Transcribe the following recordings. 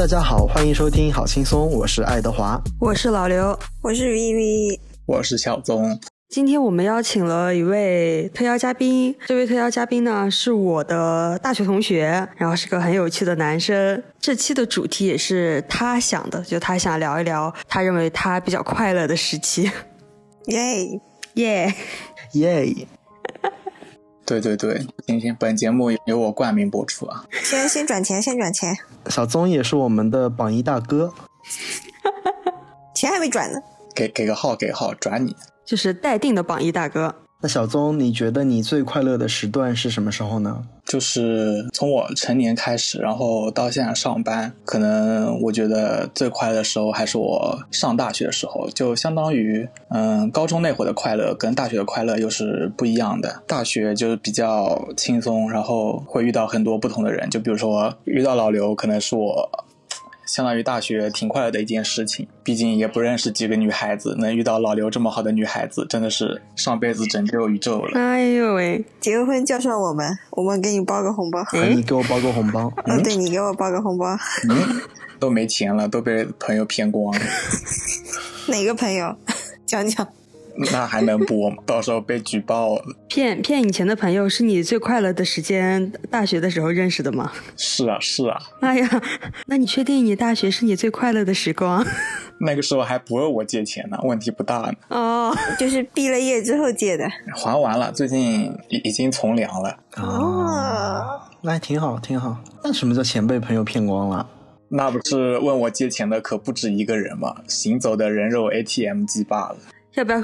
大家好，欢迎收听好轻松，我是爱德华，我是老刘，我是鱼鱼，我是小宗。今天我们邀请了一位特邀嘉宾，这位特邀嘉宾呢是我的大学同学，然后是个很有趣的男生。这期的主题也是他想的，就他想聊一聊他认为他比较快乐的时期。耶 耶耶！对对对，行行，本节目由我冠名播出啊。先先转钱，先转钱。小宗也是我们的榜一大哥，钱还没转呢。给给个号，给个号，转你。就是待定的榜一大哥。那小宗，你觉得你最快乐的时段是什么时候呢？就是从我成年开始，然后到现在上班，可能我觉得最快乐的时候还是我上大学的时候，就相当于，嗯，高中那会的快乐跟大学的快乐又是不一样的。大学就是比较轻松，然后会遇到很多不同的人，就比如说遇到老刘，可能是我。相当于大学挺快乐的一件事情，毕竟也不认识几个女孩子，能遇到老刘这么好的女孩子，真的是上辈子拯救宇宙了。哎呦喂！结个婚叫上我们，我们给你包个红包。你给我包个红包。嗯，对你给我包个红包。嗯，都没钱了，都被朋友骗光了。哪个朋友？讲讲。那还能播吗？到时候被举报了。骗骗以前的朋友是你最快乐的时间，大学的时候认识的吗？是啊，是啊。哎呀，那你确定你大学是你最快乐的时光？那个时候还不问我借钱呢，问题不大呢。哦，就是毕了业之后借的。还完了，最近已已经从良了。哦，那还挺好，挺好。那什么叫钱被朋友骗光了？那不是问我借钱的可不止一个人吗？行走的人肉 ATM 机罢了。要不要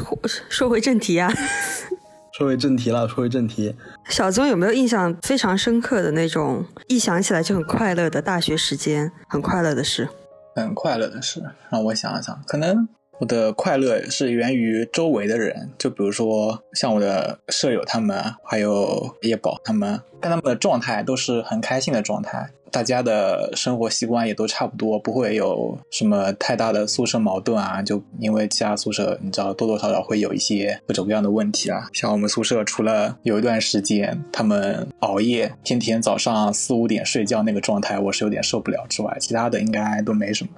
说回正题啊？说回正题了，说回正题。小宗有没有印象非常深刻的那种，一想起来就很快乐的大学时间，很快乐的事？很快乐的事，让我想想，可能我的快乐是源于周围的人，就比如说像我的舍友他们，还有叶宝他们，看他们的状态都是很开心的状态。大家的生活习惯也都差不多，不会有什么太大的宿舍矛盾啊。就因为其他宿舍，你知道多多少少会有一些各种各样的问题啊。像我们宿舍，除了有一段时间他们熬夜，天天早上四五点睡觉那个状态，我是有点受不了之外，其他的应该都没什么。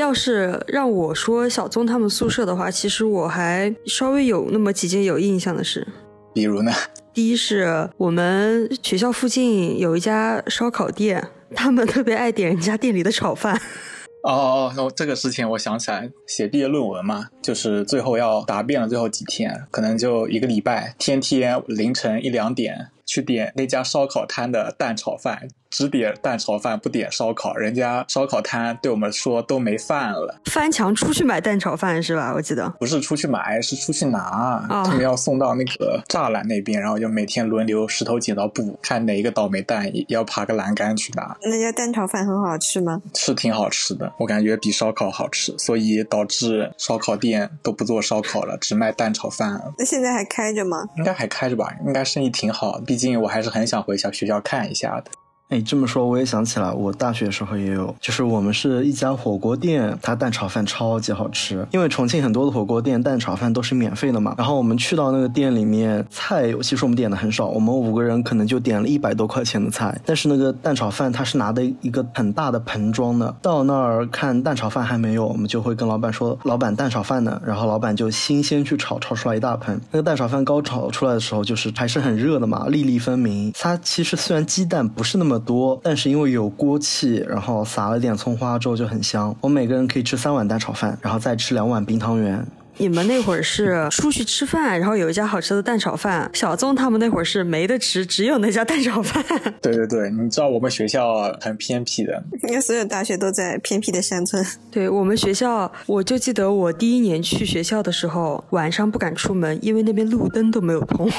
要是让我说小宗他们宿舍的话，其实我还稍微有那么几件有印象的事。比如呢？第一是我们学校附近有一家烧烤店。他们特别爱点人家店里的炒饭。哦哦哦，这个事情我想起来，写毕业论文嘛，就是最后要答辩了，最后几天，可能就一个礼拜，天天凌晨一两点去点那家烧烤摊的蛋炒饭。只点蛋炒饭不点烧烤，人家烧烤摊对我们说都没饭了，翻墙出去买蛋炒饭是吧？我记得不是出去买，是出去拿，他们要送到那个栅栏那边，然后就每天轮流石头剪刀布，看哪一个倒霉蛋要爬个栏杆去拿。那家蛋炒饭很好吃吗？是挺好吃的，我感觉比烧烤好吃，所以导致烧烤店都不做烧烤了，只卖蛋炒饭。那现在还开着吗？应该还开着吧，应该生意挺好，毕竟我还是很想回小学校看一下的。哎，这么说我也想起来，我大学时候也有，就是我们是一家火锅店，它蛋炒饭超级好吃。因为重庆很多的火锅店蛋炒饭都是免费的嘛。然后我们去到那个店里面，菜其实我们点的很少，我们五个人可能就点了一百多块钱的菜。但是那个蛋炒饭它是拿的一个很大的盆装的，到那儿看蛋炒饭还没有，我们就会跟老板说：“老板，蛋炒饭呢？”然后老板就新鲜去炒，炒出来一大盆。那个蛋炒饭刚炒出来的时候，就是还是很热的嘛，粒粒分明。它其实虽然鸡蛋不是那么。多，但是因为有锅气，然后撒了点葱花之后就很香。我每个人可以吃三碗蛋炒饭，然后再吃两碗冰汤圆。你们那会儿是出去吃饭，然后有一家好吃的蛋炒饭。小宗他们那会儿是没得吃，只有那家蛋炒饭。对对对，你知道我们学校很偏僻的，因为所有大学都在偏僻的山村。对我们学校，我就记得我第一年去学校的时候，晚上不敢出门，因为那边路灯都没有通。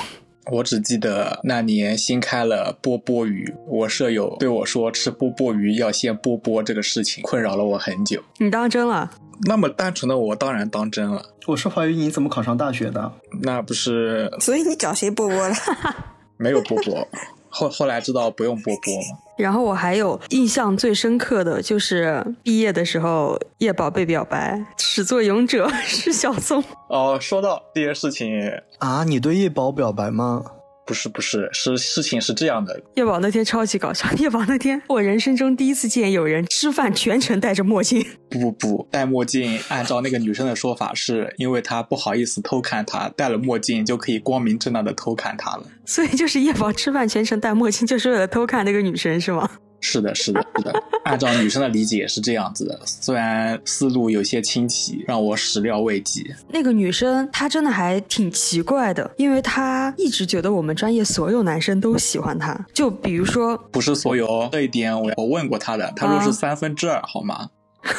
我只记得那年新开了波波鱼，我舍友对我说吃波波鱼要先波波，这个事情困扰了我很久。你当真了？那么单纯的我当然当真了。我是怀疑你怎么考上大学的？那不是？所以你找谁波波了？没有波波。后后来知道不用波波了。然后我还有印象最深刻的就是毕业的时候，叶宝被表白，始作俑者是小宋。哦，说到这件事情啊，你对叶宝表白吗？不是不是，是事情是这样的，叶宝那天超级搞笑。叶宝那天，我人生中第一次见有人吃饭全程戴着墨镜。不不不，戴墨镜，按照那个女生的说法，是因为她不好意思偷看他，戴了墨镜就可以光明正大的偷看他了。所以就是叶宝吃饭全程戴墨镜，就是为了偷看那个女生，是吗？是的，是的，是的，按照女生的理解是这样子的，虽然思路有些清奇，让我始料未及。那个女生她真的还挺奇怪的，因为她一直觉得我们专业所有男生都喜欢她。就比如说，不是所有这一点我我问过她的，她说是三分之二，好吗？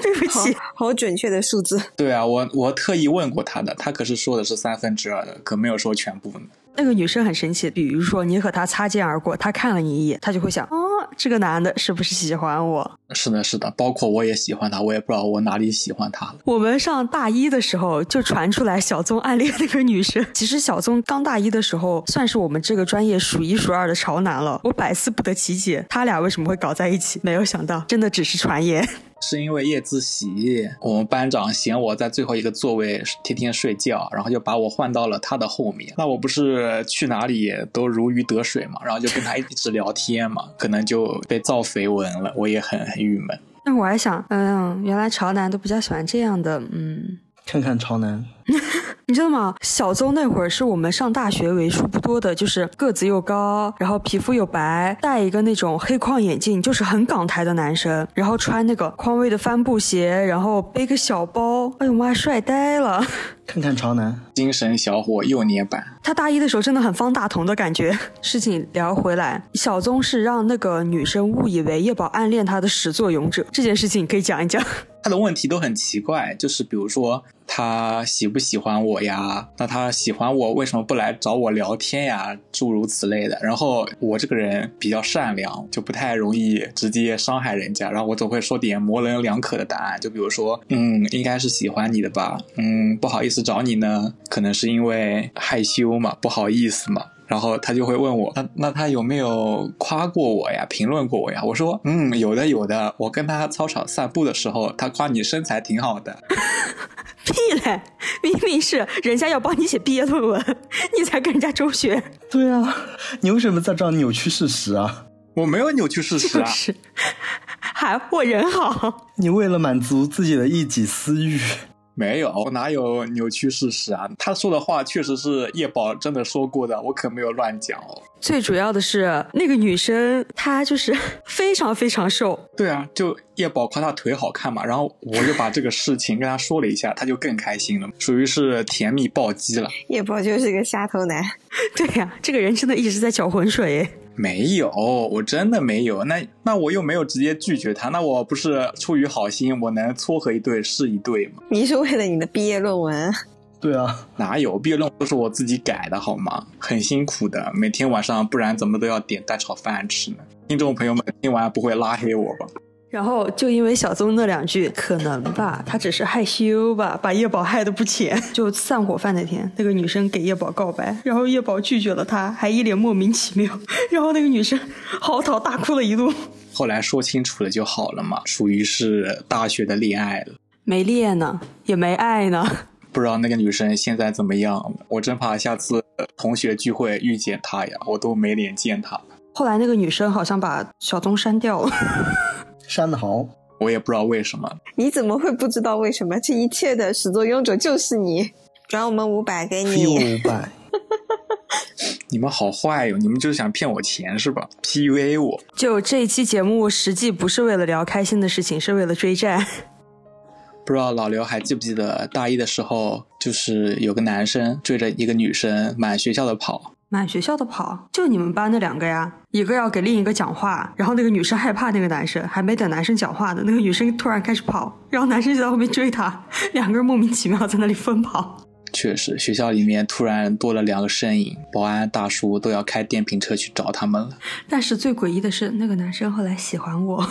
对不起，好准确的数字。对啊，我我特意问过她的，她可是说的是三分之二的，可没有说全部呢。那个女生很神奇，比如说你和她擦肩而过，她看了你一眼，她就会想，哦，这个男的是不是喜欢我？是的，是的，包括我也喜欢他，我也不知道我哪里喜欢他了。我们上大一的时候就传出来小宗暗恋那个女生。其实小宗刚大一的时候，算是我们这个专业数一数二的潮男了。我百思不得其解，他俩为什么会搞在一起？没有想到，真的只是传言。是因为夜自习，我们班长嫌我在最后一个座位天天睡觉，然后就把我换到了他的后面。那我不是去哪里都如鱼得水嘛，然后就跟他一直聊天嘛，可能就被造绯闻了，我也很很郁闷。那我还想，嗯，原来潮男都比较喜欢这样的，嗯。看看潮男，你知道吗？小邹那会儿是我们上大学为数不多的，就是个子又高，然后皮肤又白，戴一个那种黑框眼镜，就是很港台的男生，然后穿那个匡威的帆布鞋，然后背个小包，哎呦妈，帅呆了！看看潮男，精神小伙幼年版。他大一的时候真的很方大同的感觉。事情聊回来，小宗是让那个女生误以为叶宝暗恋他的始作俑者，这件事情可以讲一讲。他的问题都很奇怪，就是比如说他喜不喜欢我呀？那他喜欢我为什么不来找我聊天呀？诸如此类的。然后我这个人比较善良，就不太容易直接伤害人家。然后我总会说点模棱两可的答案，就比如说，嗯，应该是喜欢你的吧？嗯，不好意思找你呢，可能是因为害羞嘛，不好意思嘛。然后他就会问我，那那他有没有夸过我呀？评论过我呀？我说，嗯，有的有的。我跟他操场散步的时候，他夸你身材挺好的。屁嘞！明明是人家要帮你写毕业论文，你才跟人家周旋。对啊，你为什么在这扭曲事实啊？我没有扭曲事实啊，是，还我人好。你为了满足自己的一己私欲。没有，我哪有扭曲事实啊？他说的话确实是叶宝真的说过的，我可没有乱讲哦。最主要的是那个女生，她就是 非常非常瘦。对啊，就叶宝夸她腿好看嘛，然后我就把这个事情跟她说了一下，她就更开心了，属于是甜蜜暴击了。叶宝就是个下头男。对呀，这个人真的一直在搅浑水。没有，我真的没有。那那我又没有直接拒绝他，那我不是出于好心，我能撮合一对是一对吗？你是为了你的毕业论文？对啊，哪有毕业论文都是我自己改的好吗？很辛苦的，每天晚上不然怎么都要点蛋炒饭吃呢？听众朋友们听完不会拉黑我吧？然后就因为小宗那两句，可能吧，他只是害羞吧，把叶宝害得不浅。就散伙饭那天，那个女生给叶宝告白，然后叶宝拒绝了她，还一脸莫名其妙。然后那个女生嚎啕大哭了一路。后来说清楚了就好了嘛，属于是大学的恋爱了，没恋呢，也没爱呢。不知道那个女生现在怎么样？我真怕下次同学聚会遇见她呀，我都没脸见她。后来那个女生好像把小宗删掉了。删的好，我也不知道为什么。你怎么会不知道为什么？这一切的始作俑者就是你。转我们五百给你。五百。你们好坏哟！你们就是想骗我钱是吧？PUA 我。就这一期节目，实际不是为了聊开心的事情，是为了追债。不知道老刘还记不记得大一的时候，就是有个男生追着一个女生满学校的跑。满学校的跑，就你们班那两个呀，一个要给另一个讲话，然后那个女生害怕那个男生，还没等男生讲话呢，那个女生突然开始跑，然后男生就在后面追她，两个人莫名其妙在那里疯跑。确实，学校里面突然多了两个身影，保安大叔都要开电瓶车去找他们了。但是最诡异的是，那个男生后来喜欢我。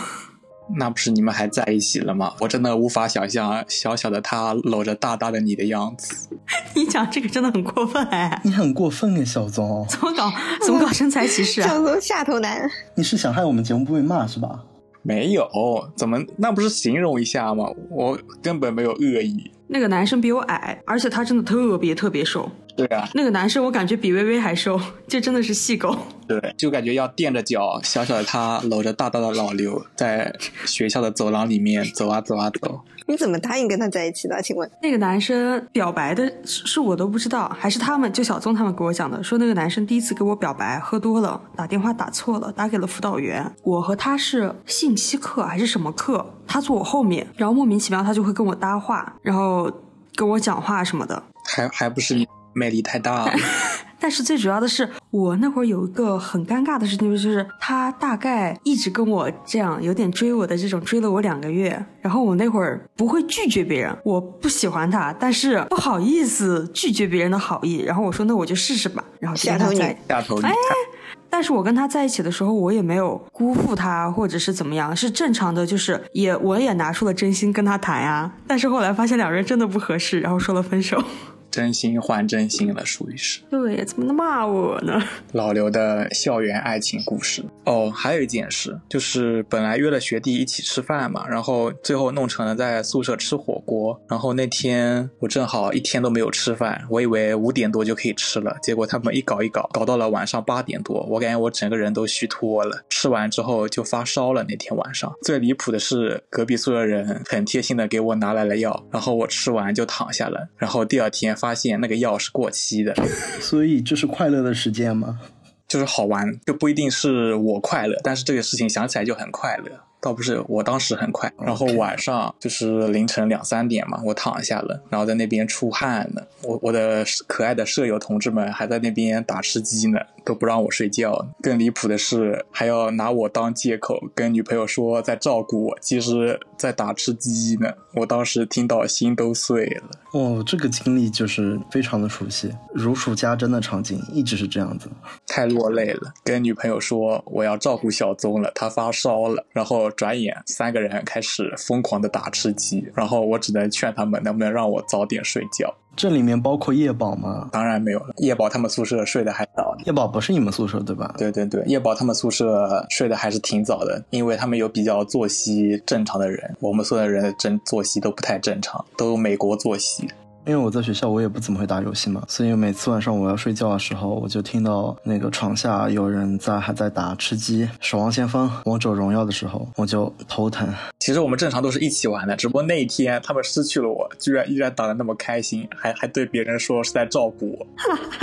那不是你们还在一起了吗？我真的无法想象小小的他搂着大大的你的样子。你讲这个真的很过分哎！你很过分哎，小宗。怎么搞？怎么搞身材歧视啊？小宗下头男。你是想害我们节目不被骂是吧？没有，怎么那不是形容一下吗？我根本没有恶意。那个男生比我矮，而且他真的特别特别瘦。对啊，那个男生我感觉比微微还瘦，这真的是细狗。对，就感觉要垫着脚，小小的他搂着大大的老刘，在学校的走廊里面走啊走啊走。你怎么答应跟他在一起的？请问那个男生表白的是是我都不知道，还是他们就小宗他们给我讲的，说那个男生第一次给我表白喝多了，打电话打错了，打给了辅导员。我和他是信息课还是什么课？他坐我后面，然后莫名其妙他就会跟我搭话，然后跟我讲话什么的。还还不是你魅力太大了。但是最主要的是，我那会儿有一个很尴尬的事情，就是他大概一直跟我这样有点追我的这种，追了我两个月。然后我那会儿不会拒绝别人，我不喜欢他，但是不好意思拒绝别人的好意。然后我说那我就试试吧，然后下头女在。下头你看，但是我跟他在一起的时候，我也没有辜负他，或者是怎么样，是正常的，就是也我也拿出了真心跟他谈呀。但是后来发现两人真的不合适，然后说了分手。真心换真心了，属于是对，怎么能骂我呢？老刘的校园爱情故事。哦，还有一件事，就是本来约了学弟一起吃饭嘛，然后最后弄成了在宿舍吃火锅。然后那天我正好一天都没有吃饭，我以为五点多就可以吃了，结果他们一搞一搞，搞到了晚上八点多，我感觉我整个人都虚脱了。吃完之后就发烧了，那天晚上最离谱的是，隔壁宿舍人很贴心的给我拿来了药，然后我吃完就躺下了，然后第二天发现那个药是过期的。所以这是快乐的时间吗？就是好玩，就不一定是我快乐，但是这个事情想起来就很快乐。倒不是我当时很快，然后晚上就是凌晨两三点嘛，我躺下了，然后在那边出汗呢。我我的可爱的舍友同志们还在那边打吃鸡呢，都不让我睡觉。更离谱的是，还要拿我当借口跟女朋友说在照顾我，其实在打吃鸡呢。我当时听到心都碎了。哦，这个经历就是非常的熟悉，如数家珍的场景一直是这样子。太落泪了，跟女朋友说我要照顾小宗了，他发烧了，然后转眼三个人开始疯狂的打吃鸡，然后我只能劝他们能不能让我早点睡觉。这里面包括叶宝吗？当然没有了，叶宝他们宿舍睡得还早。叶宝不是你们宿舍对吧？对对对，叶宝他们宿舍睡得还是挺早的，因为他们有比较作息正常的人，我们宿舍人的正作息都不太正常，都美国作息。因为我在学校我也不怎么会打游戏嘛，所以每次晚上我要睡觉的时候，我就听到那个床下有人在还在打吃鸡、守望先锋、王者荣耀的时候，我就头疼。其实我们正常都是一起玩的，只不过那一天他们失去了我，居然依然打得那么开心，还还对别人说是在照顾我，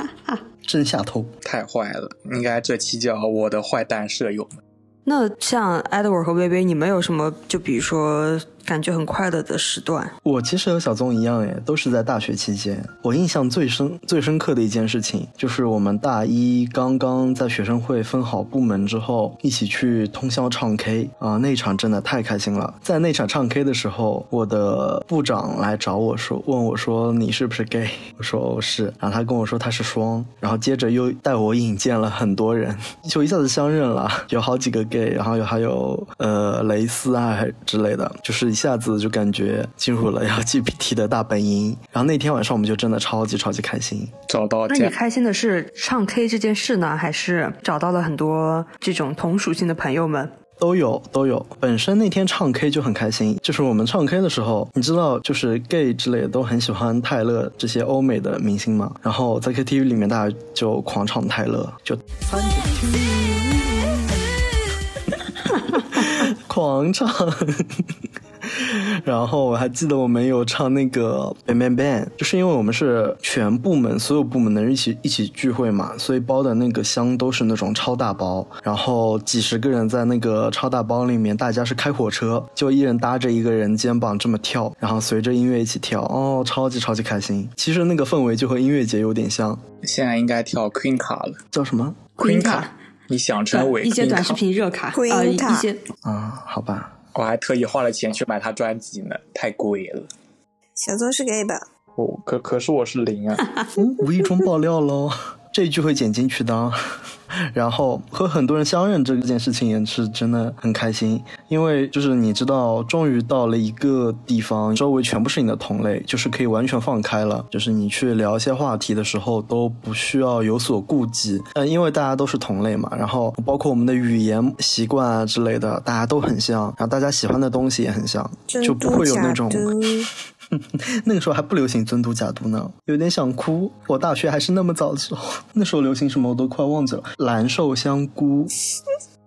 真下头。太坏了！应该这期叫我的坏蛋舍友们。那像 Edward 和微微，你们有什么就比如说感觉很快乐的时段？我其实和小宗一样，诶，都是在大学期间。我印象最深、最深刻的一件事情，就是我们大一刚刚在学生会分好部门之后，一起去通宵唱 K 啊，那场真的太开心了。在那场唱 K 的时候，我的部长来找我说，问我说你是不是 gay？我说是，然后他跟我说他是双，然后接着又带我引荐了很多人，就一下子相认了，有好几个 gay，然后有还有呃蕾丝啊之类的，就是下子就感觉进入了要 GPT 的大本营。然后那天晚上我们就真的超级超级开心。找到家，那你开心的是唱 K 这件事呢，还是找到了很多这种同属性的朋友们？都有都有，本身那天唱 K 就很开心，就是我们唱 K 的时候，你知道，就是 gay 之类的都很喜欢泰勒这些欧美的明星嘛，然后在 KTV 里面大家就狂唱泰勒，就 狂唱。然后我还记得我们有唱那个 Bang Bang Bang，就是因为我们是全部门所有部门的人一起一起聚会嘛，所以包的那个箱都是那种超大包，然后几十个人在那个超大包里面，大家是开火车，就一人搭着一个人肩膀这么跳，然后随着音乐一起跳，哦，超级超级开心。其实那个氛围就和音乐节有点像，现在应该跳 Queen 卡了。叫什么 Queen 卡，你想成为一些短视？频热卡，Queen 呃，一些啊？好吧，我还特意花了钱去买他专辑呢，太贵了。小宗是 gay 吧？我可可是我是零啊，嗯，无意中爆料喽，这一句会剪进去的。然后和很多人相认这件事情也是真的很开心，因为就是你知道，终于到了一个地方，周围全部是你的同类，就是可以完全放开了，就是你去聊一些话题的时候都不需要有所顾忌，呃，因为大家都是同类嘛，然后包括我们的语言习惯啊之类的，大家都很像，然后大家喜欢的东西也很像，就不会有那种 那个时候还不流行尊嘟假嘟呢，有点想哭。我大学还是那么早的时候，那时候流行什么我都快忘记了。蓝瘦香菇，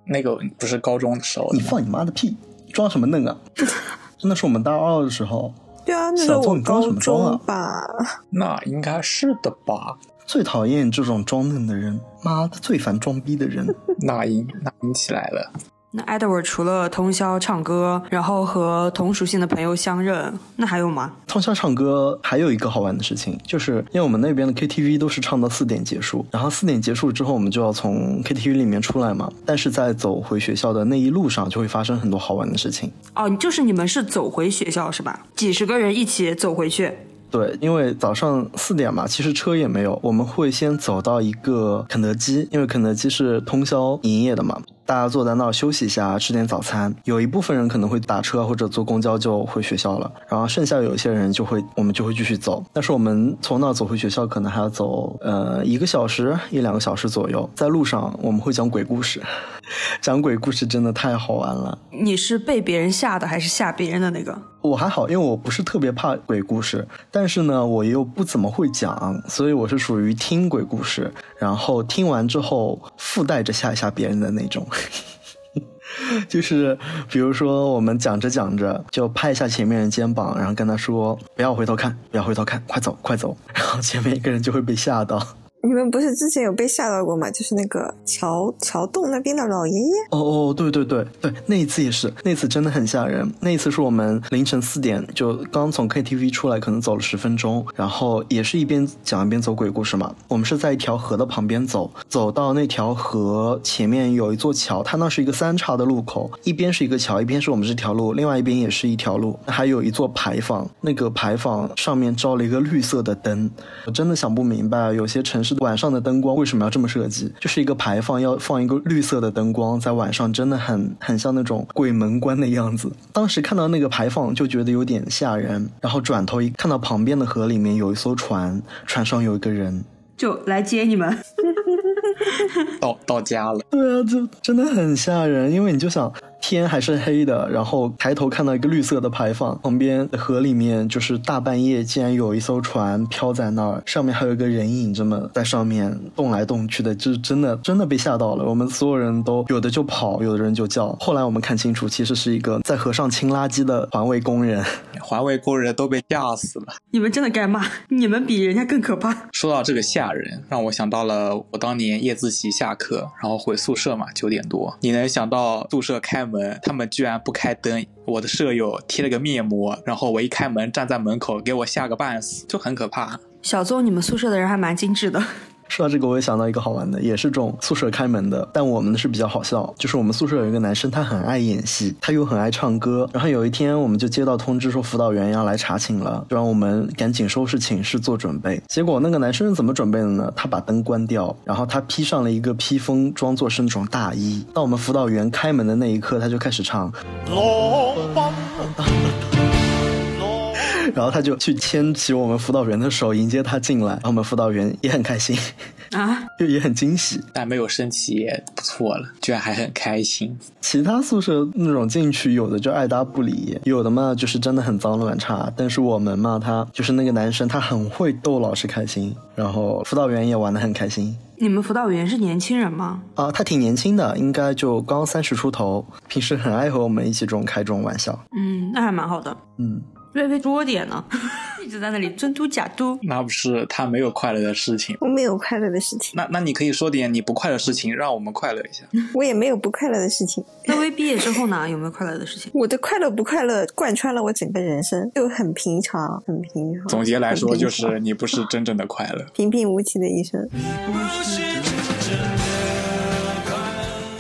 那个不是高中的时候你放你妈的屁，装什么嫩啊？真的是我们大二的时候，对啊，那时候我小凤你装什高么装啊中吧，那应该是的吧？最讨厌这种装嫩的人，妈的最烦装逼的人。那英那英起来了，那 Edward 除了通宵唱歌，然后和同属性的朋友相认，那还有吗？通宵唱歌还有一个好玩的事情，就是因为我们那边的 KTV 都是唱到四点结束，然后四点结束之后，我们就要从 KTV 里面出来嘛。但是在走回学校的那一路上，就会发生很多好玩的事情。哦，就是你们是走回学校是吧？几十个人一起走回去。对，因为早上四点嘛，其实车也没有，我们会先走到一个肯德基，因为肯德基是通宵营业的嘛，大家坐在那儿休息一下，吃点早餐。有一部分人可能会打车或者坐公交就回学校了，然后剩下有一些人就会，我们就会继续走。但是我们从那儿走回学校，可能还要走呃一个小时一两个小时左右。在路上我们会讲鬼故事，讲鬼故事真的太好玩了。你是被别人吓的还是吓别人的那个？我还好，因为我不是特别怕鬼故事，但是呢，我又不怎么会讲，所以我是属于听鬼故事，然后听完之后附带着吓一吓别人的那种。就是比如说，我们讲着讲着，就拍一下前面人肩膀，然后跟他说：“不要回头看，不要回头看，快走，快走。”然后前面一个人就会被吓到。你们不是之前有被吓到过吗？就是那个桥桥洞那边的老爷爷，哦哦，对对对对，那一次也是，那次真的很吓人。那一次是我们凌晨四点就刚从 KTV 出来，可能走了十分钟，然后也是一边讲一边走鬼故事嘛。我们是在一条河的旁边走，走到那条河前面有一座桥，它那是一个三岔的路口，一边是一个桥，一边是我们这条路，另外一边也是一条路，还有一座牌坊，那个牌坊上面照了一个绿色的灯。我真的想不明白，有些城市晚上的灯光为什么要这么设计？就是一个牌坊要放一个绿色的灯光，在晚上真的很很像那种鬼门关的样子。当时看到那个牌坊就觉得有点吓人，然后转头一看到旁边的河里面有一艘船，船上有一个人。就来接你们。到到家了，对啊，就真的很吓人，因为你就想天还是黑的，然后抬头看到一个绿色的牌坊，旁边的河里面就是大半夜竟然有一艘船飘在那儿，上面还有一个人影这么在上面动来动去的，就是真的真的被吓到了。我们所有人都有的就跑，有的人就叫。后来我们看清楚，其实是一个在河上清垃圾的环卫工人。环卫工人都被吓死了。你们真的该骂，你们比人家更可怕。说到这个吓人，让我想到了我当年夜自习下课，然后回宿舍嘛，九点多，你能想到宿舍开门，他们居然不开灯，我的舍友贴了个面膜，然后我一开门站在门口，给我吓个半死，就很可怕。小邹，你们宿舍的人还蛮精致的。说到这个，我也想到一个好玩的，也是这种宿舍开门的，但我们的是比较好笑。就是我们宿舍有一个男生，他很爱演戏，他又很爱唱歌。然后有一天，我们就接到通知说辅导员要来查寝了，就让我们赶紧收拾寝室做准备。结果那个男生是怎么准备的呢？他把灯关掉，然后他披上了一个披风，装作是那种大衣。到我们辅导员开门的那一刻，他就开始唱。然后他就去牵起我们辅导员的手，迎接他进来。然后我们辅导员也很开心，啊，就也很惊喜。但没有生气也不错了，居然还很开心。其他宿舍那种进去，有的就爱搭不理，有的嘛就是真的很脏乱差。但是我们嘛，他就是那个男生，他很会逗老师开心，然后辅导员也玩的很开心。你们辅导员是年轻人吗？啊，他挺年轻的，应该就刚三十出头，平时很爱和我们一起这种开这种玩笑。嗯，那还蛮好的。嗯，微微多点呢，一直在那里真嘟假嘟。那不是他没有快乐的事情。我没有快乐的事情，那那你可以说点你不快乐的事情，让我们快乐一下。我也没有不快乐的事情。那微毕业之后呢？有没有快乐的事情？我的快乐不快乐贯穿了我整个人生，就很平常，很平常。总结来说，就是你不是真正的快乐，平平无奇的一生。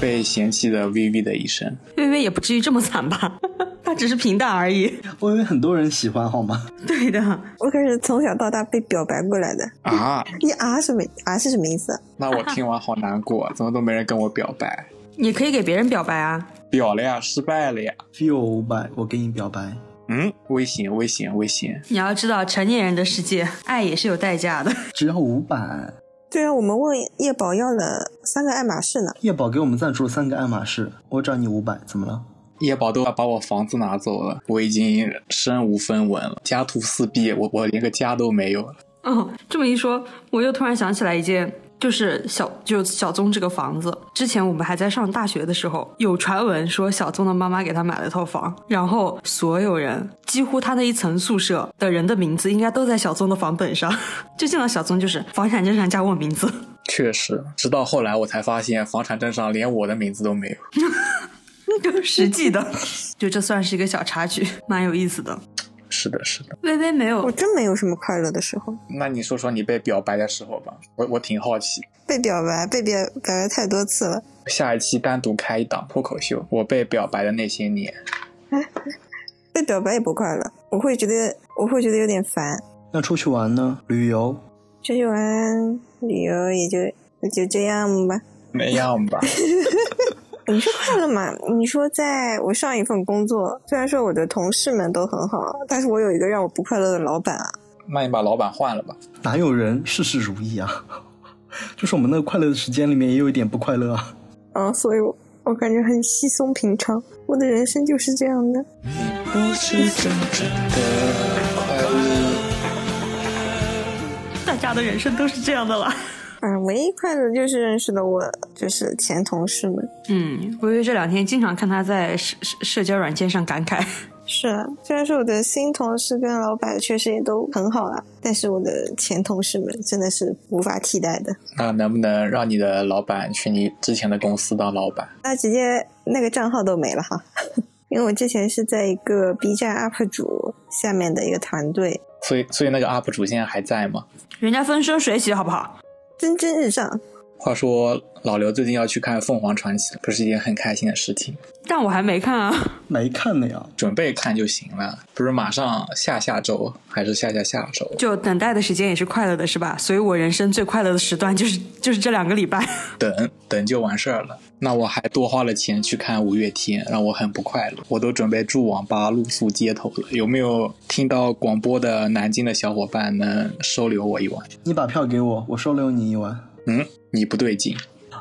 被嫌弃的 VV 的一生。微微也不至于这么惨吧？他只是平淡而已。我以为很多人喜欢，好吗？对的，我可是从小到大被表白过来的。啊，你啊什么啊是什么意思？那我听完好难过，怎么都没人跟我表白？你可以给别人表白啊。表了呀，失败了呀。feel 五百，我给你表白。嗯，危险，危险，危险！你要知道，成年人的世界，爱也是有代价的。只要五百。对啊，我们问叶宝要了三个爱马仕呢。叶宝给我们赞助了三个爱马仕，我找你五百，怎么了？叶宝都要把我房子拿走了，我已经身无分文了，家徒四壁，我我连个家都没有了。哦，这么一说，我又突然想起来一件，就是小就小宗这个房子，之前我们还在上大学的时候，有传闻说小宗的妈妈给他买了套房，然后所有人几乎他那一层宿舍的人的名字应该都在小宗的房本上，就见到小宗就是房产证上加我名字。确实，直到后来我才发现，房产证上连我的名字都没有。就实际的，就这算是一个小插曲，蛮有意思的。是的，是的。微微没有我，真没有什么快乐的时候。那你说说你被表白的时候吧，我我挺好奇。被表白，被表表白太多次了。下一期单独开一档脱口秀，我被表白的那些年。被表白也不快乐，我会觉得我会觉得有点烦。那出去玩呢？旅游？出去玩旅游也就也就这样吧。那样吧，你说快乐嘛？你说在我上一份工作，虽然说我的同事们都很好，但是我有一个让我不快乐的老板啊。那你把老板换了吧。哪有人事事如意啊？就是我们那个快乐的时间里面也有一点不快乐啊。啊，所以我我感觉很稀松平常。我的人生就是这样的。不是真正的快乐。大家的人生都是这样的啦。啊，唯一快乐就是认识了我就是前同事们。嗯，微微这两天经常看他在社社社交软件上感慨，是啊，虽然说我的新同事跟老板确实也都很好啊，但是我的前同事们真的是无法替代的。那能不能让你的老板去你之前的公司当老板？那直接那个账号都没了哈，因为我之前是在一个 B 站 UP 主下面的一个团队，所以所以那个 UP 主现在还在吗？人家风生水起，好不好？蒸蒸日上。话说老刘最近要去看《凤凰传奇》，不是一件很开心的事情。但我还没看啊。没看呢呀。准备看就行了，不是马上下下周还是下下下周？就等待的时间也是快乐的，是吧？所以我人生最快乐的时段就是就是这两个礼拜。等等就完事儿了。那我还多花了钱去看五月天，让我很不快乐。我都准备住网吧、露宿街头了。有没有听到广播的南京的小伙伴能收留我一晚？你把票给我，我收留你一晚。嗯，你不对劲。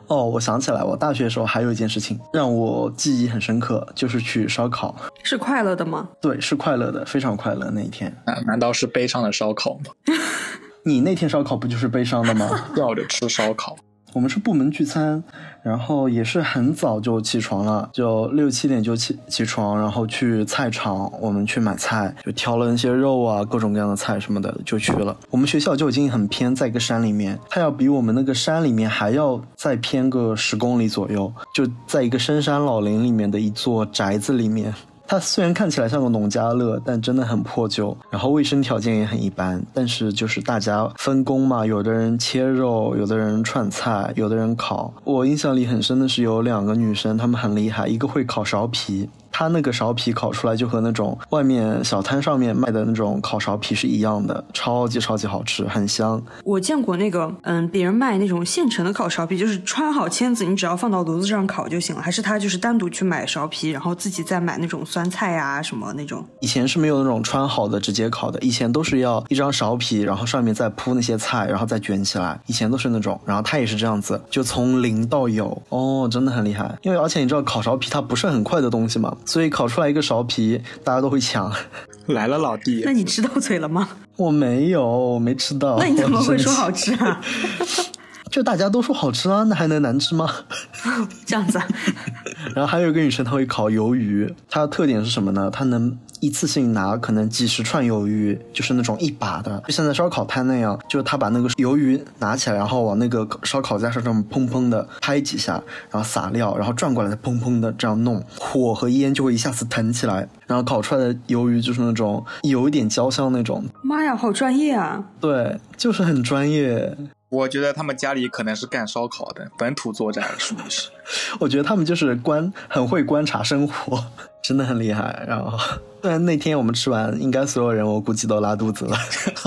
哦，我想起来，我大学的时候还有一件事情让我记忆很深刻，就是去烧烤。是快乐的吗？对，是快乐的，非常快乐那一天。难难道是悲伤的烧烤吗？你那天烧烤不就是悲伤的吗？吊着吃烧烤。我们是部门聚餐，然后也是很早就起床了，就六七点就起起床，然后去菜场，我们去买菜，就挑了那些肉啊，各种各样的菜什么的就去了。我们学校就已经很偏，在一个山里面，它要比我们那个山里面还要再偏个十公里左右，就在一个深山老林里面的一座宅子里面。它虽然看起来像个农家乐，但真的很破旧，然后卫生条件也很一般。但是就是大家分工嘛，有的人切肉，有的人串菜，有的人烤。我印象里很深的是有两个女生，她们很厉害，一个会烤苕皮。她那个苕皮烤出来就和那种外面小摊上面卖的那种烤苕皮是一样的，超级超级好吃，很香。我见过那个，嗯，别人卖那种现成的烤苕皮，就是穿好签子，你只要放到炉子上烤就行了。还是他就是单独去买苕皮，然后自己再买那种酸菜啊什么那种。以前是没有那种穿好的直接烤的，以前都是要一张苕皮，然后上面再铺那些菜，然后再卷起来。以前都是那种，然后它也是这样子，就从零到有，哦，真的很厉害。因为而且你知道烤苕皮它不是很快的东西嘛，所以烤出来一个苕皮，大家都会抢。来了，老弟那。你吃到嘴了吗？我没有，我没吃到。那你怎么会说好吃啊？就大家都说好吃啊，那还能难吃吗？这样子啊？然后还有一个女生，她会烤鱿鱼，她的特点是什么呢？她能一次性拿可能几十串鱿鱼，就是那种一把的，就像在烧烤摊那样，就是她把那个鱿鱼拿起来，然后往那个烧烤架上这么砰砰的拍几下，然后撒料，然后转过来再砰砰的这样弄，火和烟就会一下子腾起来，然后烤出来的鱿鱼就是那种有一点焦香那种，妈呀，好专业啊！对，就是很专业。我觉得他们家里可能是干烧烤的，本土作战属于是。我觉得他们就是观很会观察生活，真的很厉害。然后，虽然那天我们吃完，应该所有人我估计都拉肚子了。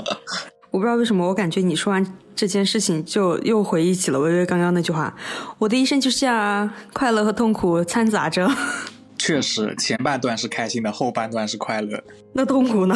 我不知道为什么，我感觉你说完这件事情，就又回忆起了微微刚刚那句话：“我的一生就是这样啊，快乐和痛苦掺杂着。确实，前半段是开心的，后半段是快乐。”那痛苦呢？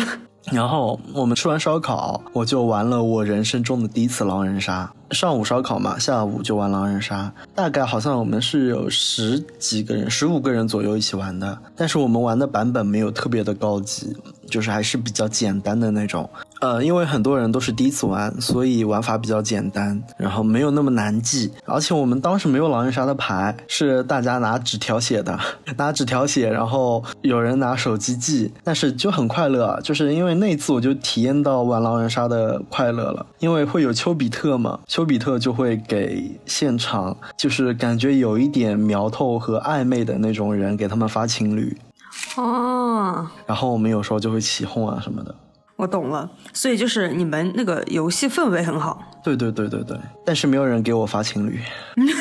然后我们吃完烧烤，我就玩了我人生中的第一次狼人杀。上午烧烤嘛，下午就玩狼人杀。大概好像我们是有十几个人、十五个人左右一起玩的，但是我们玩的版本没有特别的高级，就是还是比较简单的那种。呃，因为很多人都是第一次玩，所以玩法比较简单，然后没有那么难记。而且我们当时没有狼人杀的牌，是大家拿纸条写的，拿纸条写，然后有人拿手机记，但是就很快乐。就是因为那次我就体验到玩狼人杀的快乐了，因为会有丘比特嘛，丘比特就会给现场就是感觉有一点苗头和暧昧的那种人给他们发情侣，哦，然后我们有时候就会起哄啊什么的。我懂了，所以就是你们那个游戏氛围很好。对对对对对，但是没有人给我发情侣，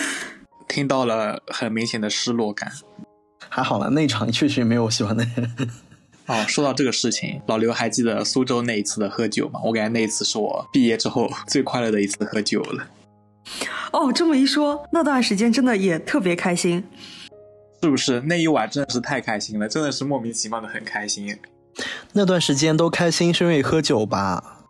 听到了很明显的失落感。还好了，那场确实没有我喜欢的人。哦，说到这个事情，老刘还记得苏州那一次的喝酒吗？我感觉那一次是我毕业之后最快乐的一次喝酒了。哦，这么一说，那段时间真的也特别开心。是不是那一晚真的是太开心了？真的是莫名其妙的很开心。那段时间都开心是因为喝酒吧？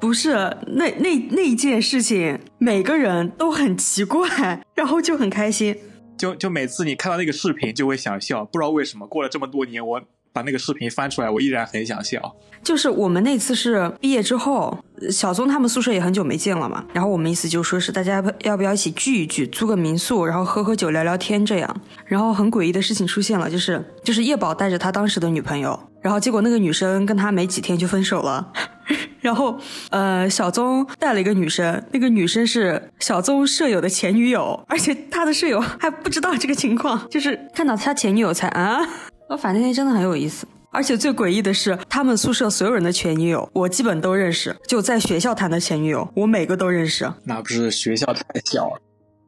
不是，那那那件事情，每个人都很奇怪，然后就很开心。就就每次你看到那个视频就会想笑，不知道为什么。过了这么多年，我把那个视频翻出来，我依然很想笑。就是我们那次是毕业之后，小宗他们宿舍也很久没见了嘛，然后我们意思就说是大家要不要一起聚一聚，租个民宿，然后喝喝酒聊聊天这样。然后很诡异的事情出现了，就是就是叶宝带着他当时的女朋友，然后结果那个女生跟他没几天就分手了。然后，呃，小宗带了一个女生，那个女生是小宗舍友的前女友，而且他的舍友还不知道这个情况，就是看到他前女友才啊。我反正那真的很有意思，而且最诡异的是，他们宿舍所有人的前女友，我基本都认识。就在学校谈的前女友，我每个都认识。那不是学校太小了？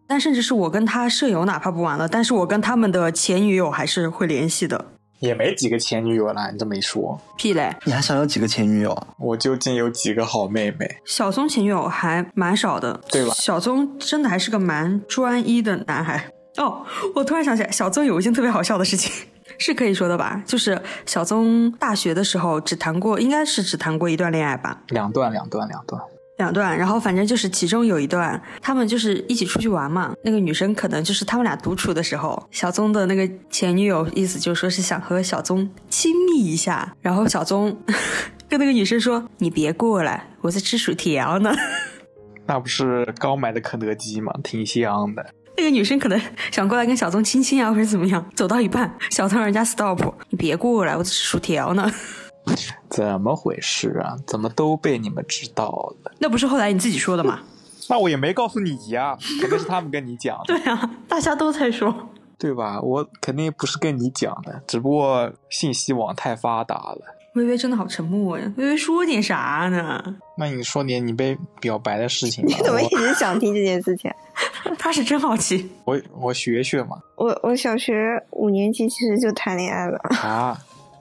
但甚至是我跟他舍友，哪怕不玩了，但是我跟他们的前女友还是会联系的。也没几个前女友了，你这么一说，屁嘞！你还想有几个前女友啊？我究竟有几个好妹妹？小宗前女友还蛮少的，对吧小宗真的还是个蛮专一的男孩。哦，我突然想起来，小宗有一件特别好笑的事情，是可以说的吧？就是小宗大学的时候只谈过，应该是只谈过一段恋爱吧，两段，两段，两段。两段。然后反正就是其中有一段，他们就是一起出去玩嘛。那个女生可能就是他们俩独处的时候，小宗的那个前女友意思就是说是想和小宗亲密一下，然后小宗 跟那个女生说：“你别过来，我在吃薯条呢。”那不是刚买的肯德基吗？挺香的。那个女生可能想过来跟小宗亲亲啊，或者怎么样。走到一半，小宗人家 stop，你别过来，我在吃薯条呢。怎么回事啊？怎么都被你们知道了？那不是后来你自己说的吗？那我也没告诉你呀，肯定是他们跟你讲的，对啊，大家都在说。对吧？我肯定不是跟你讲的，只不过信息网太发达了。微微真的好沉默呀，微微说点啥呢？那你说点你被表白的事情。你怎么一直想听这件事情？他是真好奇。我我学学嘛。我我小学五年级其实就谈恋爱了，啊，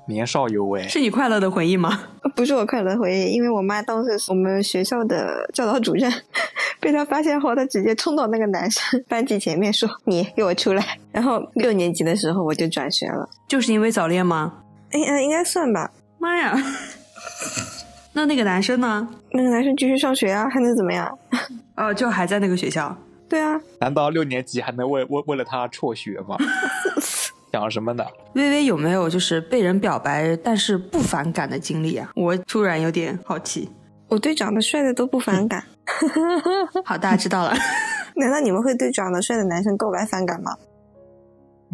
年少有为。是你快乐的回忆吗？不是我快乐的回忆，因为我妈当时是我们学校的教导主任，被他发现后，他直接冲到那个男生 班级前面说：“你给我出来。”然后六年级的时候我就转学了，就是因为早恋吗？哎嗯，应该算吧。妈呀！那那个男生呢？那个男生继续上学啊，还能怎么样？哦，就还在那个学校。对啊，难道六年级还能为为为了他辍学吗？想什么呢？微微有没有就是被人表白但是不反感的经历啊？我突然有点好奇。我对长得帅的都不反感。好，大家知道了。难道你们会对长得帅的男生告白反感吗？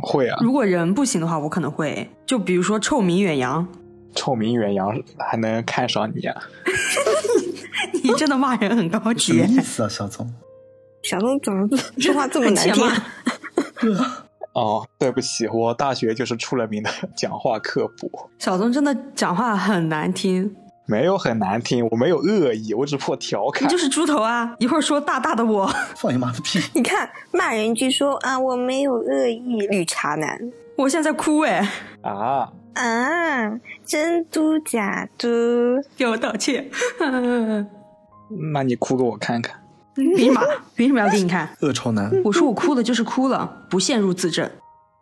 会啊，如果人不行的话，我可能会。就比如说臭名远扬，臭名远扬还能看上你啊？你真的骂人很高级什么级。意思啊，小宗？小宗怎么说话这么难听？哦，对不起，我大学就是出了名的讲话刻薄，小宗真的讲话很难听，没有很难听，我没有恶意，我只不过调你。就是猪头啊！一会儿说大大的我，放你妈的屁！你看骂人一句说啊我没有恶意，绿茶男我现在在哭哎，啊，啊，真嘟假嘟，给我道歉。那你哭给我看看。凭什么？凭什么要给你看？恶臭男，我说我哭了就是哭了，不陷入自证。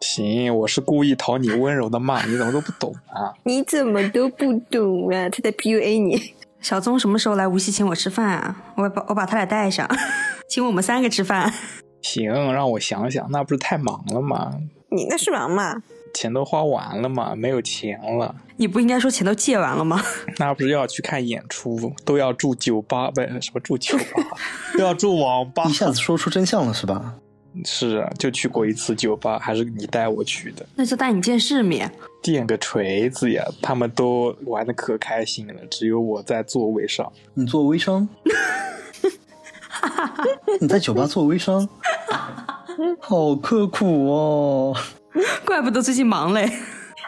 行，我是故意讨你温柔的骂，你怎么都不懂啊？你怎么都不懂啊？他在 PUA 你。小宗什么时候来无锡请我吃饭啊？我把我把他俩带上。请我们三个吃饭。行，让我想想，那不是太忙了吗？你那是忙嘛？钱都花完了嘛，没有钱了。你不应该说钱都借完了吗？那不是要去看演出，都要住酒吧，不是什么住酒吧，都 要住网吧。一下子说出真相了是吧？是啊，就去过一次酒吧，还是你带我去的。那就带你见世面。垫个锤子呀！他们都玩的可开心了，只有我在座位上。你做微商？你在酒吧做微商？好刻苦哦！怪不得最近忙嘞。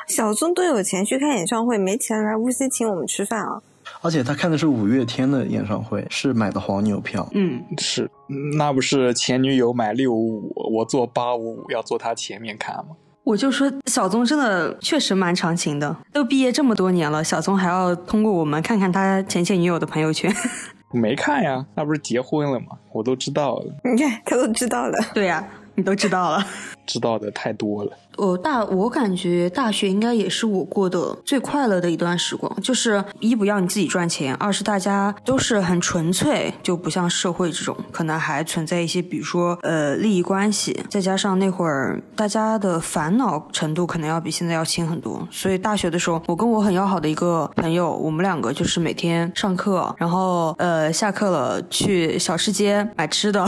小宗都有钱去看演唱会，没钱来无锡请我们吃饭啊！而且他看的是五月天的演唱会，是买的黄牛票。嗯，是，那不是前女友买六五五，我坐八五五，要坐他前面看吗？我就说小宗真的确实蛮长情的，都毕业这么多年了，小宗还要通过我们看看他前前女友的朋友圈。没看呀，那不是结婚了吗？我都知道了。你看，他都知道了。对呀，你都知道了。知道的太多了。我大，我感觉大学应该也是我过的最快乐的一段时光。就是一不要你自己赚钱，二是大家都是很纯粹，就不像社会这种可能还存在一些，比如说呃利益关系。再加上那会儿大家的烦恼程度可能要比现在要轻很多。所以大学的时候，我跟我很要好的一个朋友，我们两个就是每天上课，然后呃下课了去小吃街买吃的。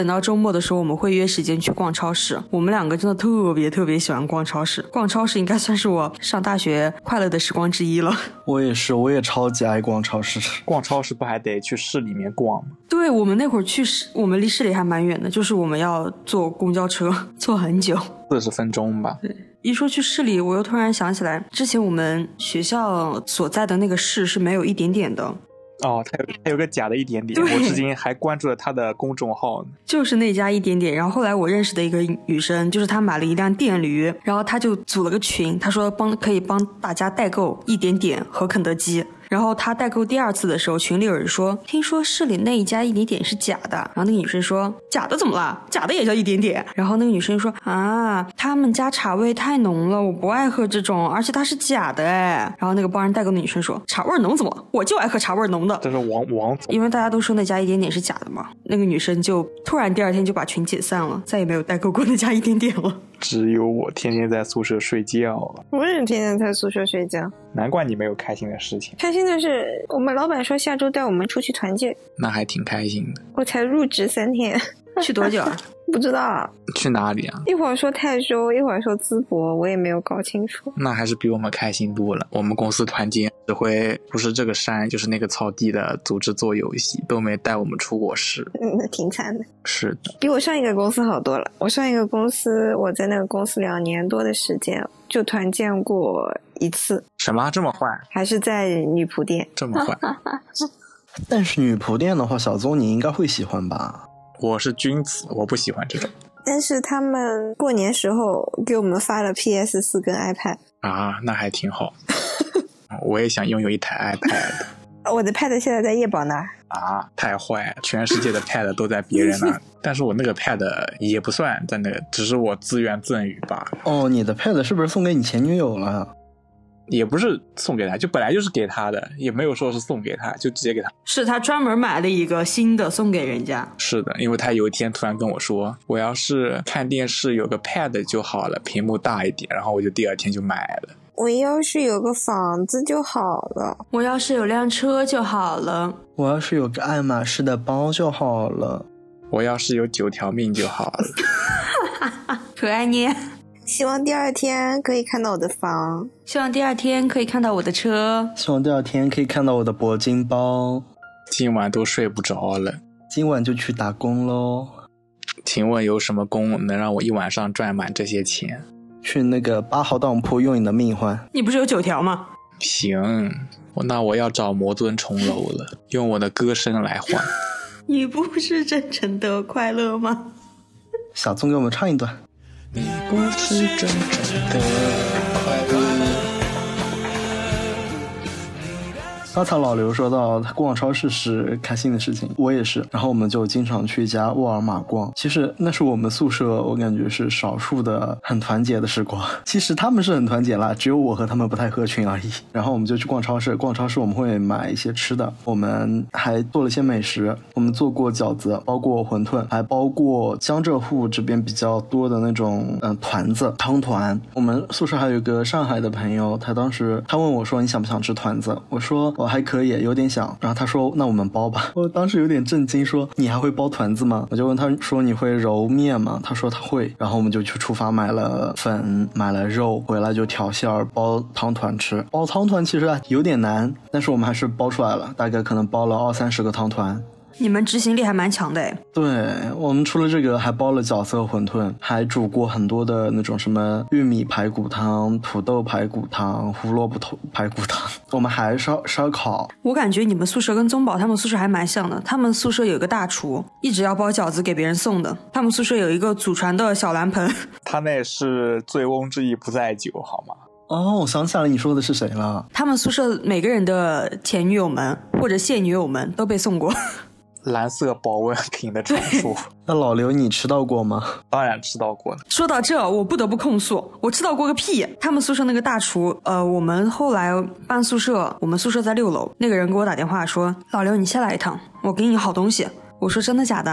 等到周末的时候，我们会约时间去逛超市。我们两个真的特别特别喜欢逛超市，逛超市应该算是我上大学快乐的时光之一了。我也是，我也超级爱逛超市。逛超市不还得去市里面逛吗？对我们那会儿去市，我们离市里还蛮远的，就是我们要坐公交车，坐很久，四十分钟吧。对，一说去市里，我又突然想起来，之前我们学校所在的那个市是没有一点点的。哦，他有他有个假的一点点，我至今还关注了他的公众号呢。就是那家一点点，然后后来我认识的一个女生，就是她买了一辆电驴，然后她就组了个群，她说帮可以帮大家代购一点点和肯德基。然后他代购第二次的时候，群里有人说，听说市里那一家一点点是假的。然后那个女生说，假的怎么了？假的也叫一点点。然后那个女生说，啊，他们家茶味太浓了，我不爱喝这种，而且它是假的哎。然后那个帮人代购的女生说，茶味浓怎么了？我就爱喝茶味浓的。这是王王总，因为大家都说那家一点点是假的嘛。那个女生就突然第二天就把群解散了，再也没有代购过那家一点点了。只有我天天在宿舍睡觉了。我也天天在宿舍睡觉。难怪你没有开心的事情。开心的是，我们老板说下周带我们出去团建，那还挺开心的。我才入职三天，去多久啊？不知道。去哪里啊？一会儿说泰州，一会儿说淄博，我也没有搞清楚。那还是比我们开心多了。我们公司团建只会不是这个山就是那个草地的组织做游戏，都没带我们出过市。嗯，那挺惨的。是的，比我上一个公司好多了。我上一个公司，我在那个公司两年多的时间，就团建过一次。什么这么坏？还是在女仆店？这么坏？但是女仆店的话，小宗你应该会喜欢吧？我是君子，我不喜欢这种。但是他们过年时候给我们发了 PS 四跟 iPad 啊，那还挺好。我也想拥有一台 iPad。我的 Pad 现在在叶宝那儿啊，太坏！全世界的 Pad 都在别人那儿，但是我那个 Pad 也不算在那个，只是我自愿赠予吧。哦，你的 Pad 是不是送给你前女友了？也不是送给他，就本来就是给他的，也没有说是送给他，就直接给他。是他专门买了一个新的送给人家。是的，因为他有一天突然跟我说，我要是看电视有个 Pad 就好了，屏幕大一点，然后我就第二天就买了。我要是有个房子就好了，我要是有辆车就好了，我要是有个爱马仕的包就好了，我要是有九条命就好了。可爱你。希望第二天可以看到我的房，希望第二天可以看到我的车，希望第二天可以看到我的铂金包。今晚都睡不着了，今晚就去打工喽。请问有什么工能让我一晚上赚满这些钱？去那个八号当铺用你的命换。你不是有九条吗？行，那我要找魔尊重楼了，用我的歌声来换。你不是真诚的快乐吗？小宗给我们唱一段。你不是真正的刚才老刘说到他逛超市是开心的事情，我也是。然后我们就经常去一家沃尔玛逛。其实那是我们宿舍，我感觉是少数的很团结的时光。其实他们是很团结啦，只有我和他们不太合群而已。然后我们就去逛超市，逛超市我们会买一些吃的，我们还做了些美食。我们做过饺子，包过馄饨，还包过江浙沪这边比较多的那种嗯团子汤团。我们宿舍还有一个上海的朋友，他当时他问我说：“你想不想吃团子？”我说：“我还可以，有点想。”然后他说：“那我们包吧。”我当时有点震惊，说：“你还会包团子吗？”我就问他说：“你会揉面吗？”他说他会。然后我们就去厨房买了粉，买了肉，回来就调馅儿包汤团吃。包汤团其实有点难，但是我们还是包出来了，大概可能包了二三十个汤团。你们执行力还蛮强的哎。对我们除了这个，还包了饺子和馄饨，还煮过很多的那种什么玉米排骨汤、土豆排骨汤、胡萝卜头排骨汤。我们还烧烧烤。我感觉你们宿舍跟宗宝他们宿舍还蛮像的。他们宿舍有一个大厨，一直要包饺子给别人送的。他们宿舍有一个祖传的小蓝盆。他那是醉翁之意不在酒，好吗？哦，我想起来了，你说的是谁了？他们宿舍每个人的前女友们或者现女友们都被送过。蓝色保温瓶的传说。那老刘，你吃到过吗？当然吃到过了。说到这，我不得不控诉，我吃到过个屁！他们宿舍那个大厨，呃，我们后来搬宿舍，我们宿舍在六楼，那个人给我打电话说：“老刘，你下来一趟，我给你好东西。”我说：“真的假的？”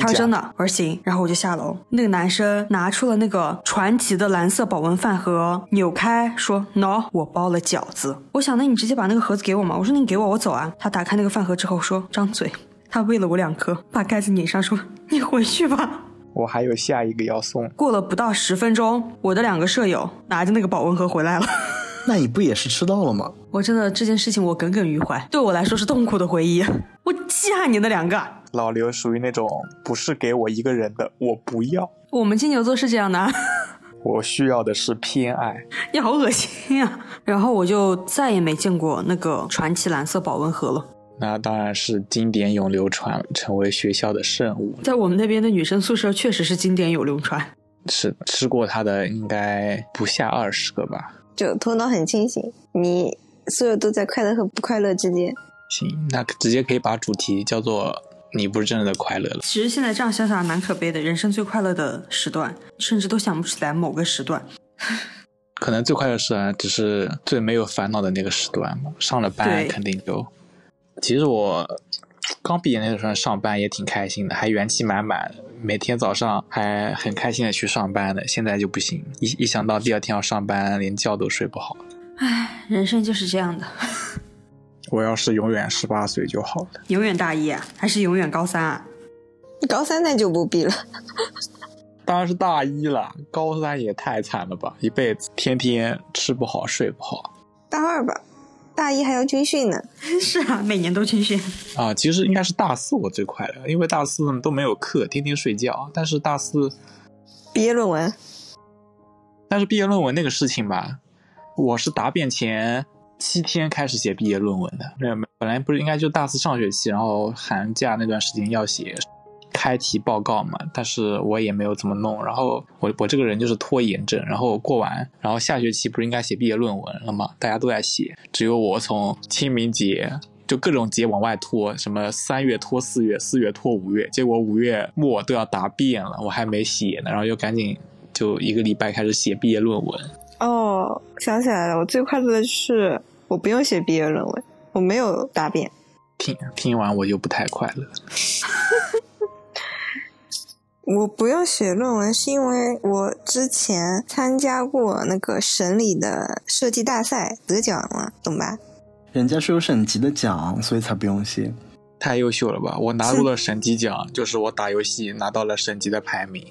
他说：“真的。”我说：“行。”然后我就下楼，那个男生拿出了那个传奇的蓝色保温饭盒，扭开说：“no，我包了饺子。”我想，那你直接把那个盒子给我嘛？我说：“那你给我，我走啊。”他打开那个饭盒之后说：“张嘴。”他喂了我两颗，把盖子拧上，说：“你回去吧，我还有下一个要送。”过了不到十分钟，我的两个舍友拿着那个保温盒回来了。那你不也是吃到了吗？我真的这件事情我耿耿于怀，对我来说是痛苦的回忆。我记恨你那两个。老刘属于那种不是给我一个人的，我不要。我们金牛座是这样的，我需要的是偏爱。你好恶心呀！然后我就再也没见过那个传奇蓝色保温盒了。那当然是经典永流传，成为学校的圣物。在我们那边的女生宿舍确实是经典永流传。是吃过它的应该不下二十个吧？就头脑很清醒，你所有都在快乐和不快乐之间。行，那直接可以把主题叫做“你不是真正的快乐了”。其实现在这样想想蛮可悲的，人生最快乐的时段，甚至都想不起来某个时段。可能最快乐时段只是最没有烦恼的那个时段嘛，上了班肯定就。其实我刚毕业那时候上班也挺开心的，还元气满满，每天早上还很开心的去上班的。现在就不行，一一想到第二天要上班，连觉都睡不好。唉，人生就是这样的。我要是永远十八岁就好了。永远大一啊，还是永远高三啊？高三那就不必了。当然是大一了，高三也太惨了吧，一辈子天天吃不好睡不好。大二吧。大一还要军训呢，是啊，每年都军训啊。其实应该是大四我最快乐，因为大四都没有课，天天睡觉。但是大四毕业论文，但是毕业论文那个事情吧，我是答辩前七天开始写毕业论文的。那本来不是应该就大四上学期，然后寒假那段时间要写。开题报告嘛，但是我也没有怎么弄。然后我我这个人就是拖延症。然后过完，然后下学期不是应该写毕业论文了吗？大家都在写，只有我从清明节就各种节往外拖，什么三月拖四月，四月拖五月，结果五月末都要答辩了，我还没写呢。然后又赶紧就一个礼拜开始写毕业论文。哦，想起来了，我最快乐的是我不用写毕业论文，我没有答辩。听听完我就不太快乐。我不用写论文，是因为我之前参加过那个省里的设计大赛，得奖了，懂吧？人家是有省级的奖，所以才不用写。太优秀了吧！我拿入了省级奖，就是我打游戏拿到了省级的排名。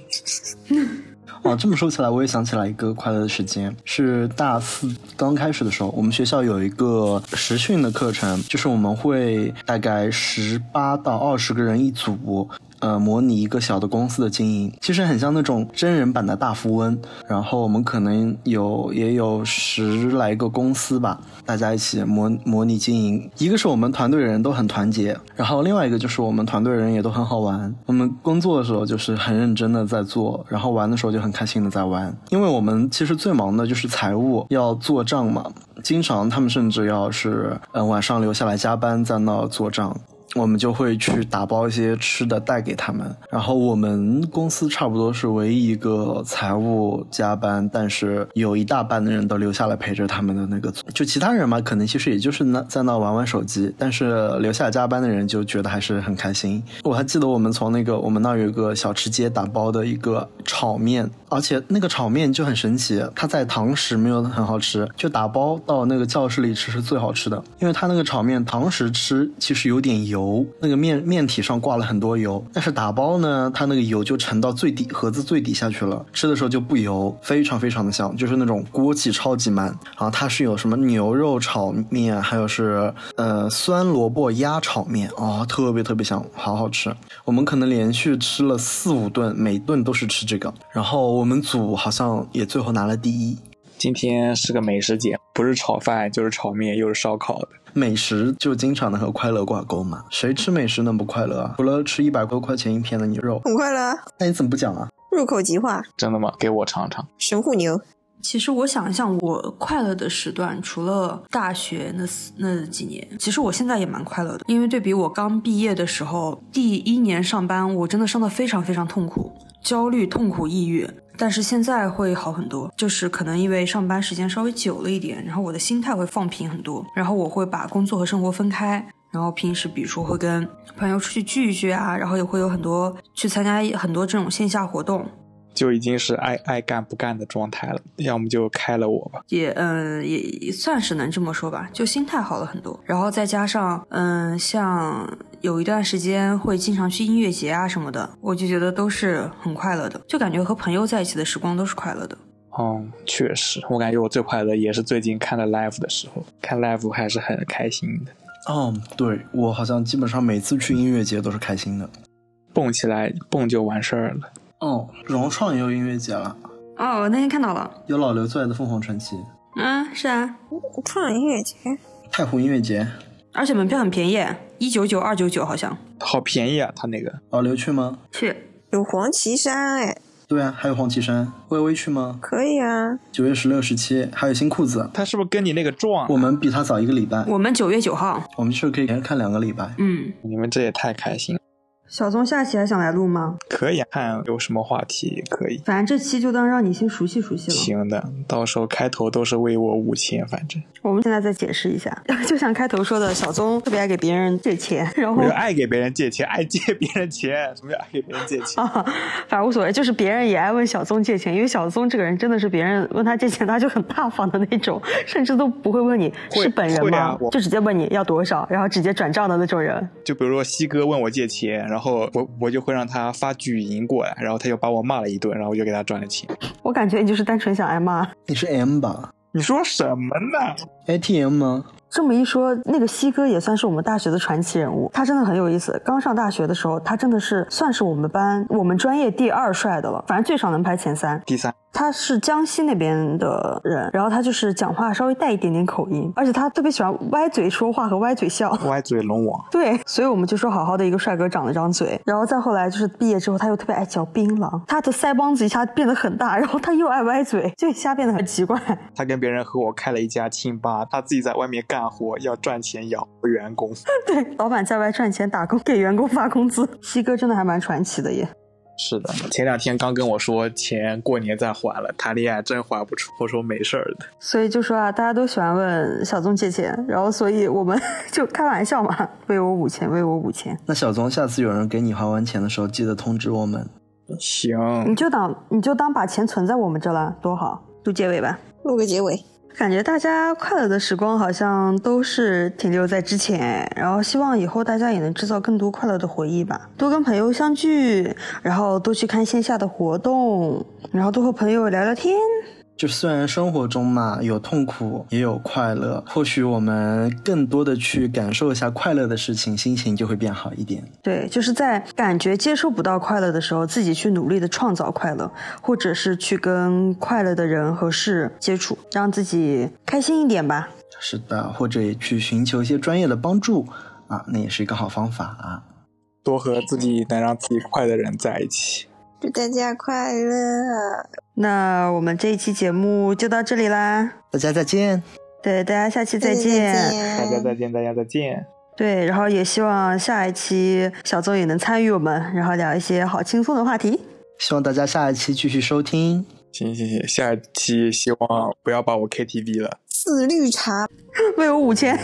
哦，这么说起来，我也想起来一个快乐的时间，是大四刚开始的时候，我们学校有一个实训的课程，就是我们会大概十八到二十个人一组。呃，模拟一个小的公司的经营，其实很像那种真人版的大富翁。然后我们可能有也有十来个公司吧，大家一起模模拟经营。一个是我们团队人都很团结，然后另外一个就是我们团队人也都很好玩。我们工作的时候就是很认真的在做，然后玩的时候就很开心的在玩。因为我们其实最忙的就是财务要做账嘛。经常他们甚至要是嗯晚上留下来加班在那做账。我们就会去打包一些吃的带给他们，然后我们公司差不多是唯一一个财务加班，但是有一大半的人都留下来陪着他们的那个组。就其他人嘛，可能其实也就是那在那玩玩手机，但是留下加班的人就觉得还是很开心。我还记得我们从那个我们那有一个小吃街打包的一个炒面，而且那个炒面就很神奇，它在堂食没有很好吃，就打包到那个教室里吃是最好吃的，因为它那个炒面堂食吃其实有点油。那个面面体上挂了很多油，但是打包呢，它那个油就沉到最底盒子最底下去了，吃的时候就不油，非常非常的香，就是那种锅气超级满。然后它是有什么牛肉炒面，还有是呃酸萝卜鸭炒面，哦，特别特别香，好好吃。我们可能连续吃了四五顿，每顿都是吃这个。然后我们组好像也最后拿了第一。今天是个美食节，不是炒饭就是炒面，又是烧烤的。美食就经常的和快乐挂钩嘛，谁吃美食能不快乐啊？除了吃一百多块钱一片的牛肉，很快乐。那你怎么不讲啊？入口即化，真的吗？给我尝尝。神户牛。其实我想一想，我快乐的时段，除了大学那那几年，其实我现在也蛮快乐的。因为对比我刚毕业的时候，第一年上班，我真的上的非常非常痛苦，焦虑、痛苦、抑郁。但是现在会好很多，就是可能因为上班时间稍微久了一点，然后我的心态会放平很多，然后我会把工作和生活分开，然后平时比如说会跟朋友出去聚一聚啊，然后也会有很多去参加很多这种线下活动。就已经是爱爱干不干的状态了，要么就开了我吧。也嗯，也算是能这么说吧，就心态好了很多。然后再加上嗯，像有一段时间会经常去音乐节啊什么的，我就觉得都是很快乐的，就感觉和朋友在一起的时光都是快乐的。嗯，确实，我感觉我最快乐也是最近看了 live 的时候，看 live 还是很开心的。嗯，对我好像基本上每次去音乐节都是开心的，蹦起来蹦就完事儿了。哦，融创也有音乐节了。哦，那天看到了，有老刘最爱的凤凰传奇。嗯，是啊，创音乐节，太湖音乐节，而且门票很便宜，一九九二九九好像。好便宜啊，他那个。老刘去吗？去。有黄岐山哎。对啊，还有黄岐山。微微去吗？可以啊。九月十六、十七，还有新裤子。他是不是跟你那个撞？我们比他早一个礼拜。我们九月九号。我们是不是可以连着看两个礼拜？嗯。你们这也太开心了。小宗下期还想来录吗？可以，看有什么话题可以。反正这期就当让你先熟悉熟悉了。行的，到时候开头都是为我五千，反正。我们现在再解释一下，就像开头说的，小宗特别爱给别人借钱，然后爱给别人借钱，爱借别人钱，什么叫爱给别人借钱？啊反正无所谓，就是别人也爱问小宗借钱，因为小宗这个人真的是别人问他借钱，他就很大方的那种，甚至都不会问你是本人吗？就直接问你要多少，然后直接转账的那种人。就比如说西哥问我借钱，然后。后我我就会让他发语音过来，然后他就把我骂了一顿，然后我就给他转了钱。我感觉你就是单纯想挨骂。你是 M 吧？你说什么呢？ATM 吗？这么一说，那个西哥也算是我们大学的传奇人物。他真的很有意思。刚上大学的时候，他真的是算是我们班我们专业第二帅的了，反正最少能排前三。第三。他是江西那边的人，然后他就是讲话稍微带一点点口音，而且他特别喜欢歪嘴说话和歪嘴笑。歪嘴龙王。对，所以我们就说好好的一个帅哥长了张嘴，然后再后来就是毕业之后，他又特别爱嚼槟榔，他的腮帮子一下变得很大，然后他又爱歪嘴，就一下变得很奇怪。他跟别人合伙开了一家清吧，他自己在外面干活要赚钱养员工。对，老板在外赚钱打工，给员工发工资。西哥真的还蛮传奇的耶。是的，前两天刚跟我说钱过年再还了，谈恋爱真还不出。我说没事儿的。所以就说啊，大家都喜欢问小宗借钱，然后所以我们 就开玩笑嘛，为我五千，为我五千。那小宗下次有人给你还完钱的时候，记得通知我们。行，你就当你就当把钱存在我们这了，多好。录结尾吧，录个结尾。感觉大家快乐的时光好像都是停留在之前，然后希望以后大家也能制造更多快乐的回忆吧。多跟朋友相聚，然后多去看线下的活动，然后多和朋友聊聊天。就虽然生活中嘛有痛苦也有快乐，或许我们更多的去感受一下快乐的事情，心情就会变好一点。对，就是在感觉接受不到快乐的时候，自己去努力的创造快乐，或者是去跟快乐的人和事接触，让自己开心一点吧。是的，或者也去寻求一些专业的帮助啊，那也是一个好方法啊。多和自己能让自己快的人在一起。祝大家快乐！那我们这一期节目就到这里啦，大家再见，对，大家下期再再见。大家再见，大家再见。对，然后也希望下一期小邹也能参与我们，然后聊一些好轻松的话题。希望大家下一期继续收听。行行行，下一期希望不要把我 KTV 了。四绿茶。为我五千。